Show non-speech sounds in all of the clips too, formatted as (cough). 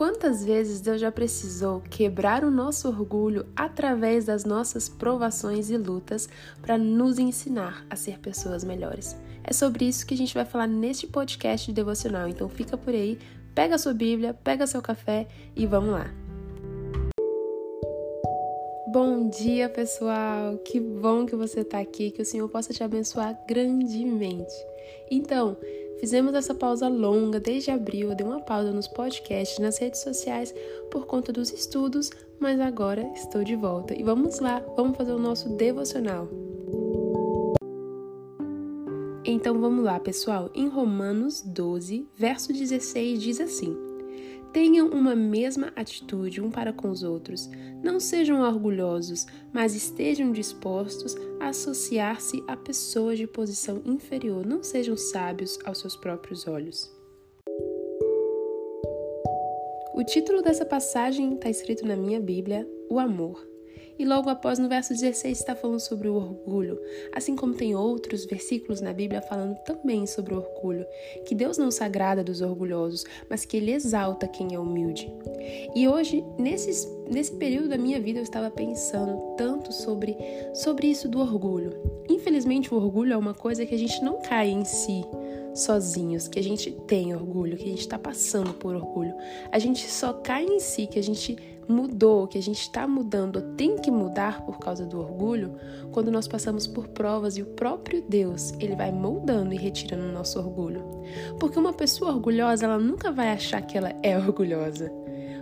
Quantas vezes Deus já precisou quebrar o nosso orgulho através das nossas provações e lutas para nos ensinar a ser pessoas melhores? É sobre isso que a gente vai falar neste podcast de devocional. Então fica por aí, pega sua Bíblia, pega seu café e vamos lá. Bom dia, pessoal! Que bom que você está aqui, que o Senhor possa te abençoar grandemente. Então, Fizemos essa pausa longa desde abril, eu dei uma pausa nos podcasts, nas redes sociais por conta dos estudos, mas agora estou de volta. E vamos lá, vamos fazer o nosso devocional. Então vamos lá, pessoal. Em Romanos 12, verso 16 diz assim: Tenham uma mesma atitude um para com os outros. Não sejam orgulhosos, mas estejam dispostos a associar-se a pessoas de posição inferior. Não sejam sábios aos seus próprios olhos. O título dessa passagem está escrito na minha Bíblia: O Amor. E logo após, no verso 16, está falando sobre o orgulho, assim como tem outros versículos na Bíblia falando também sobre o orgulho, que Deus não se agrada dos orgulhosos, mas que Ele exalta quem é humilde. E hoje, nesses, nesse período da minha vida, eu estava pensando tanto sobre, sobre isso do orgulho. Infelizmente, o orgulho é uma coisa que a gente não cai em si sozinhos, que a gente tem orgulho, que a gente está passando por orgulho. A gente só cai em si, que a gente mudou, que a gente está mudando, tem que mudar por causa do orgulho, quando nós passamos por provas e o próprio Deus, ele vai moldando e retirando o nosso orgulho. Porque uma pessoa orgulhosa, ela nunca vai achar que ela é (laughs) orgulhosa.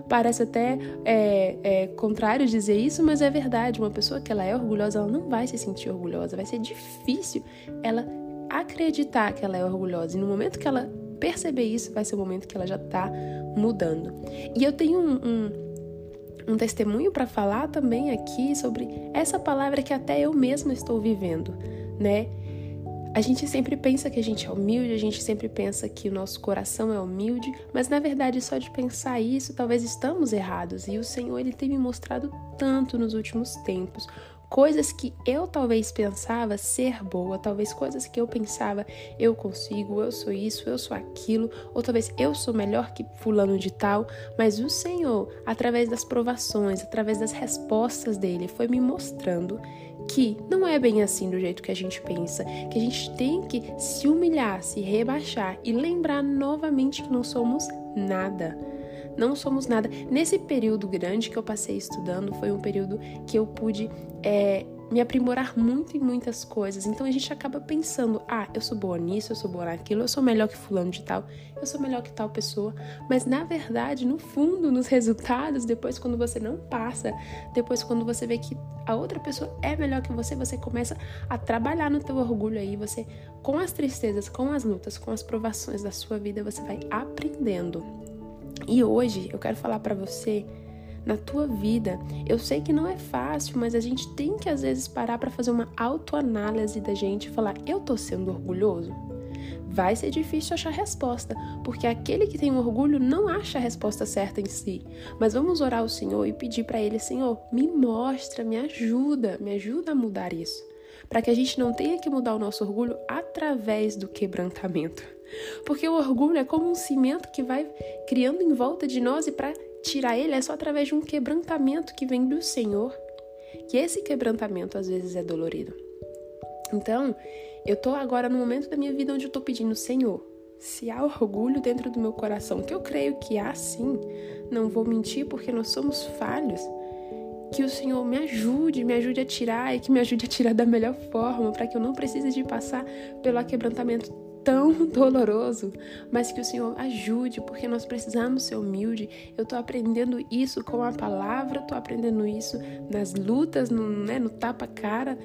Parece até é, é, contrário dizer isso, mas é verdade. Uma pessoa que ela é orgulhosa, ela não vai se sentir orgulhosa. Vai ser difícil ela acreditar que ela é orgulhosa. E no momento que ela perceber isso, vai ser o momento que ela já está mudando. E eu tenho um, um um testemunho para falar também aqui sobre essa palavra que até eu mesma estou vivendo, né? A gente sempre pensa que a gente é humilde, a gente sempre pensa que o nosso coração é humilde, mas na verdade só de pensar isso, talvez estamos errados. E o Senhor ele tem me mostrado tanto nos últimos tempos coisas que eu talvez pensava ser boa, talvez coisas que eu pensava eu consigo, eu sou isso, eu sou aquilo, ou talvez eu sou melhor que fulano de tal, mas o Senhor, através das provações, através das respostas dele, foi me mostrando que não é bem assim do jeito que a gente pensa, que a gente tem que se humilhar, se rebaixar e lembrar novamente que não somos nada não somos nada. Nesse período grande que eu passei estudando, foi um período que eu pude é, me aprimorar muito em muitas coisas. Então a gente acaba pensando: ah, eu sou boa nisso, eu sou boa naquilo, eu sou melhor que fulano de tal, eu sou melhor que tal pessoa. Mas na verdade, no fundo, nos resultados, depois quando você não passa, depois quando você vê que a outra pessoa é melhor que você, você começa a trabalhar no teu orgulho aí, você com as tristezas, com as lutas, com as provações da sua vida, você vai aprendendo e hoje eu quero falar para você na tua vida. Eu sei que não é fácil, mas a gente tem que às vezes parar para fazer uma autoanálise da gente e falar: eu tô sendo orgulhoso? Vai ser difícil achar resposta, porque aquele que tem orgulho não acha a resposta certa em si. Mas vamos orar ao Senhor e pedir para Ele: Senhor, me mostra, me ajuda, me ajuda a mudar isso. Para que a gente não tenha que mudar o nosso orgulho através do quebrantamento. Porque o orgulho é como um cimento que vai criando em volta de nós e para tirar ele é só através de um quebrantamento que vem do Senhor. Que esse quebrantamento às vezes é dolorido. Então, eu tô agora no momento da minha vida onde eu tô pedindo, Senhor, se há orgulho dentro do meu coração, que eu creio que há sim, não vou mentir porque nós somos falhos. Que o Senhor me ajude, me ajude a tirar e que me ajude a tirar da melhor forma, para que eu não precise de passar pelo quebrantamento tão (laughs) doloroso, mas que o Senhor ajude, porque nós precisamos ser humilde. Eu estou aprendendo isso com a palavra, estou aprendendo isso nas lutas, no, né, no tapa-cara.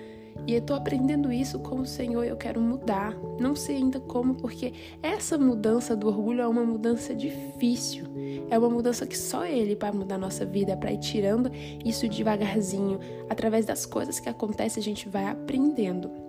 E eu estou aprendendo isso com o Senhor, eu quero mudar. Não sei ainda como, porque essa mudança do orgulho é uma mudança difícil. É uma mudança que só Ele vai mudar a nossa vida, para ir tirando isso devagarzinho. Através das coisas que acontecem, a gente vai aprendendo.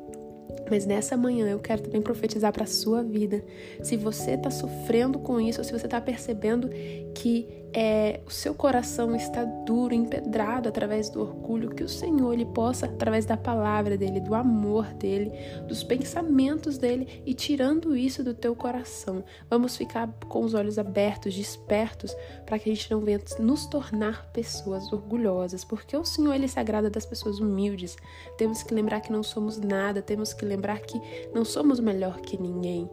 Mas nessa manhã eu quero também profetizar para a sua vida. Se você está sofrendo com isso, ou se você está percebendo que é, o seu coração está duro, empedrado através do orgulho, que o Senhor ele possa, através da palavra dele, do amor dele, dos pensamentos dele e tirando isso do teu coração. Vamos ficar com os olhos abertos, despertos, para que a gente não venha nos tornar pessoas orgulhosas, porque o Senhor ele se agrada das pessoas humildes. Temos que lembrar que não somos nada, temos que lembrar que não somos melhor que ninguém.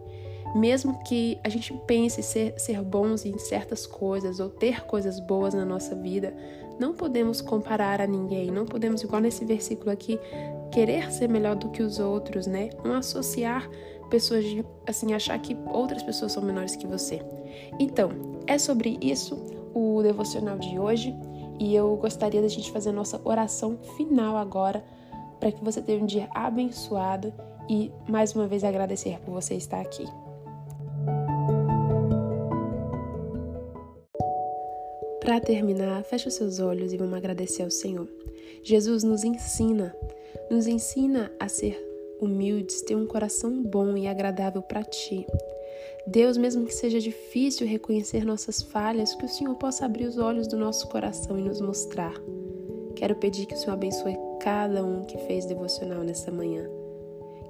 Mesmo que a gente pense ser, ser bons em certas coisas ou ter coisas boas na nossa vida, não podemos comparar a ninguém, não podemos, igual nesse versículo aqui, querer ser melhor do que os outros, né? Não associar pessoas de, assim, achar que outras pessoas são menores que você. Então, é sobre isso o devocional de hoje e eu gostaria da gente fazer a nossa oração final agora para que você tenha um dia abençoado e mais uma vez agradecer por você estar aqui. Para terminar, feche os seus olhos e vamos agradecer ao Senhor. Jesus nos ensina, nos ensina a ser humildes, ter um coração bom e agradável para Ti. Deus, mesmo que seja difícil reconhecer nossas falhas, que o Senhor possa abrir os olhos do nosso coração e nos mostrar. Quero pedir que o Senhor abençoe cada um que fez devocional nesta manhã.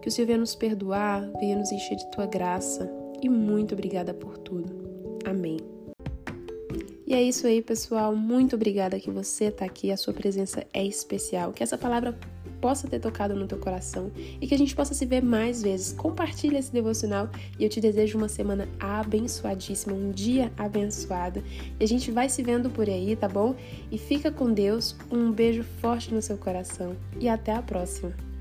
Que o Senhor venha nos perdoar, venha nos encher de tua graça e muito obrigada por tudo. Amém. E é isso aí, pessoal. Muito obrigada que você está aqui. A sua presença é especial. Que essa palavra possa ter tocado no teu coração e que a gente possa se ver mais vezes. Compartilhe esse devocional e eu te desejo uma semana abençoadíssima, um dia abençoado. E a gente vai se vendo por aí, tá bom? E fica com Deus. Um beijo forte no seu coração e até a próxima.